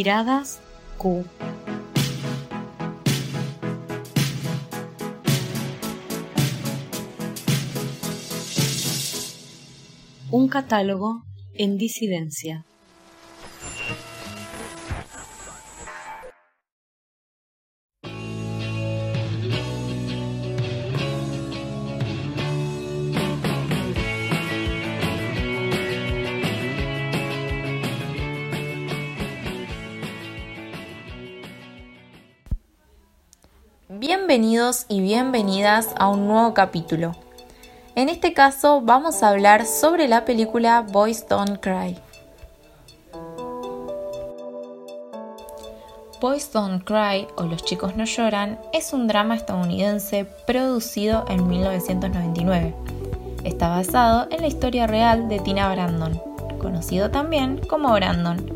Miradas Q. Un catálogo en disidencia. Bienvenidos y bienvenidas a un nuevo capítulo. En este caso vamos a hablar sobre la película Boys Don't Cry. Boys Don't Cry o Los chicos no lloran es un drama estadounidense producido en 1999. Está basado en la historia real de Tina Brandon, conocido también como Brandon,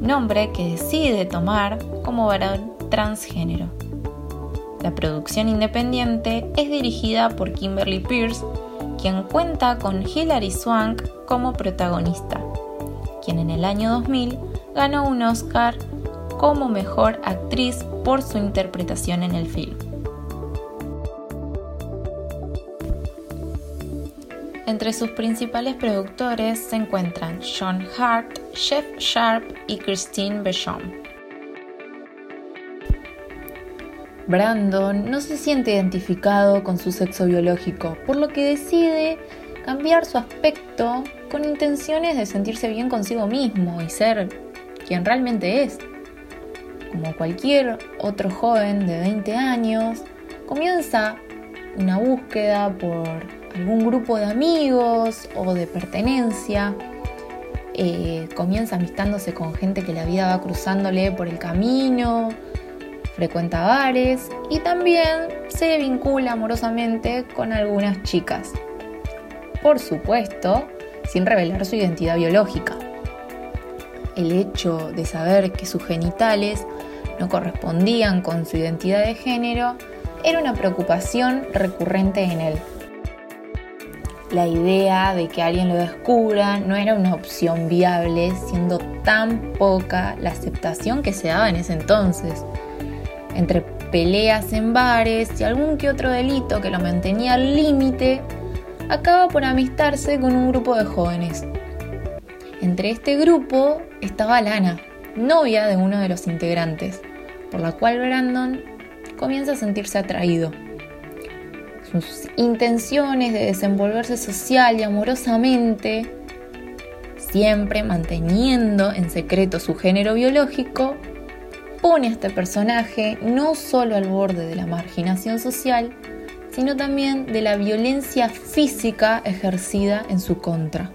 nombre que decide tomar como varón transgénero. La producción independiente es dirigida por Kimberly Pierce, quien cuenta con Hilary Swank como protagonista, quien en el año 2000 ganó un Oscar como mejor actriz por su interpretación en el film. Entre sus principales productores se encuentran Sean Hart, Jeff Sharp y Christine Bechon. Brandon no se siente identificado con su sexo biológico, por lo que decide cambiar su aspecto con intenciones de sentirse bien consigo mismo y ser quien realmente es. Como cualquier otro joven de 20 años, comienza una búsqueda por algún grupo de amigos o de pertenencia. Eh, comienza amistándose con gente que la vida va cruzándole por el camino, frecuenta bares y también se vincula amorosamente con algunas chicas. Por supuesto, sin revelar su identidad biológica. El hecho de saber que sus genitales no correspondían con su identidad de género era una preocupación recurrente en él. La idea de que alguien lo descubra no era una opción viable, siendo tan poca la aceptación que se daba en ese entonces entre peleas en bares y algún que otro delito que lo mantenía al límite, acaba por amistarse con un grupo de jóvenes. Entre este grupo estaba Lana, novia de uno de los integrantes, por la cual Brandon comienza a sentirse atraído. Sus intenciones de desenvolverse social y amorosamente, siempre manteniendo en secreto su género biológico, pone a este personaje no solo al borde de la marginación social, sino también de la violencia física ejercida en su contra.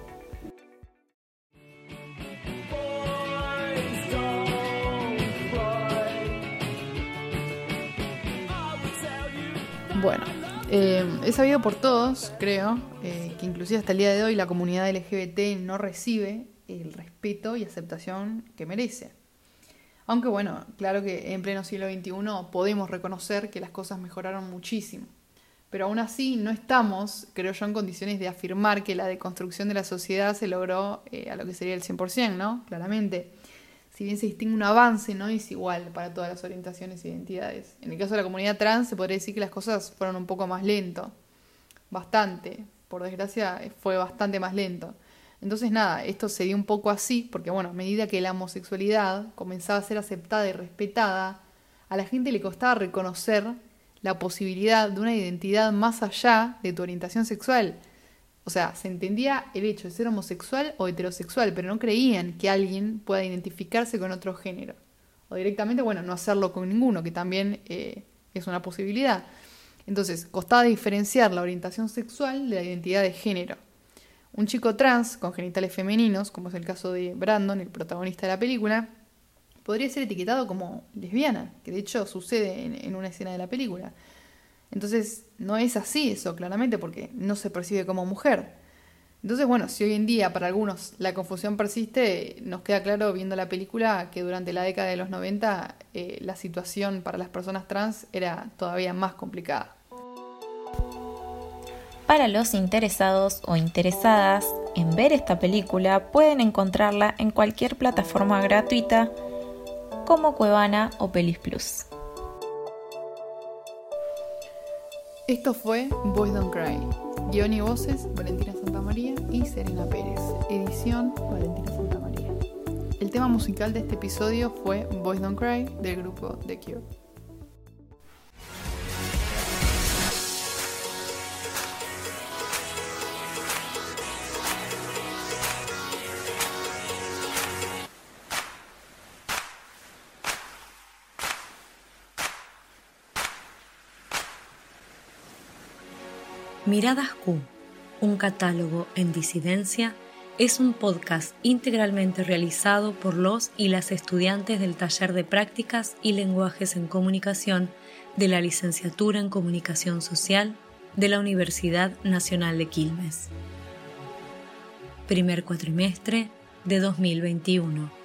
Bueno, eh, he sabido por todos, creo, eh, que inclusive hasta el día de hoy la comunidad LGBT no recibe el respeto y aceptación que merece. Aunque bueno, claro que en pleno siglo XXI podemos reconocer que las cosas mejoraron muchísimo. Pero aún así no estamos, creo yo, en condiciones de afirmar que la deconstrucción de la sociedad se logró eh, a lo que sería el 100%, ¿no? Claramente. Si bien se distingue un avance, no es igual para todas las orientaciones e identidades. En el caso de la comunidad trans se podría decir que las cosas fueron un poco más lento. Bastante. Por desgracia fue bastante más lento. Entonces nada, esto se dio un poco así, porque bueno, a medida que la homosexualidad comenzaba a ser aceptada y respetada, a la gente le costaba reconocer la posibilidad de una identidad más allá de tu orientación sexual. O sea, se entendía el hecho de ser homosexual o heterosexual, pero no creían que alguien pueda identificarse con otro género. O directamente, bueno, no hacerlo con ninguno, que también eh, es una posibilidad. Entonces, costaba diferenciar la orientación sexual de la identidad de género. Un chico trans con genitales femeninos, como es el caso de Brandon, el protagonista de la película, podría ser etiquetado como lesbiana, que de hecho sucede en, una escena de la película. Entonces, no es así eso, claramente, porque no se percibe como mujer. Entonces, bueno, si hoy en día para algunos la confusión persiste, nos queda claro viendo la película que durante la década de los 90 eh, la situación para las personas trans era todavía más complicada. Para los interesados o interesadas en ver esta película, pueden encontrarla en cualquier plataforma gratuita como Cuevana o Pelis Plus. Esto fue Boys Don't Cry. Guión y voces, Valentina Santamaría y Serena Pérez. Edición, Valentina Santamaría. El tema musical de este episodio fue Boys Don't Cry del grupo The Cure. Miradas Q, un catálogo en disidencia, es un podcast integralmente realizado por los y las estudiantes del taller de prácticas y lenguajes en comunicación de la licenciatura en comunicación social de la Universidad Nacional de Quilmes. Primer cuatrimestre de 2021.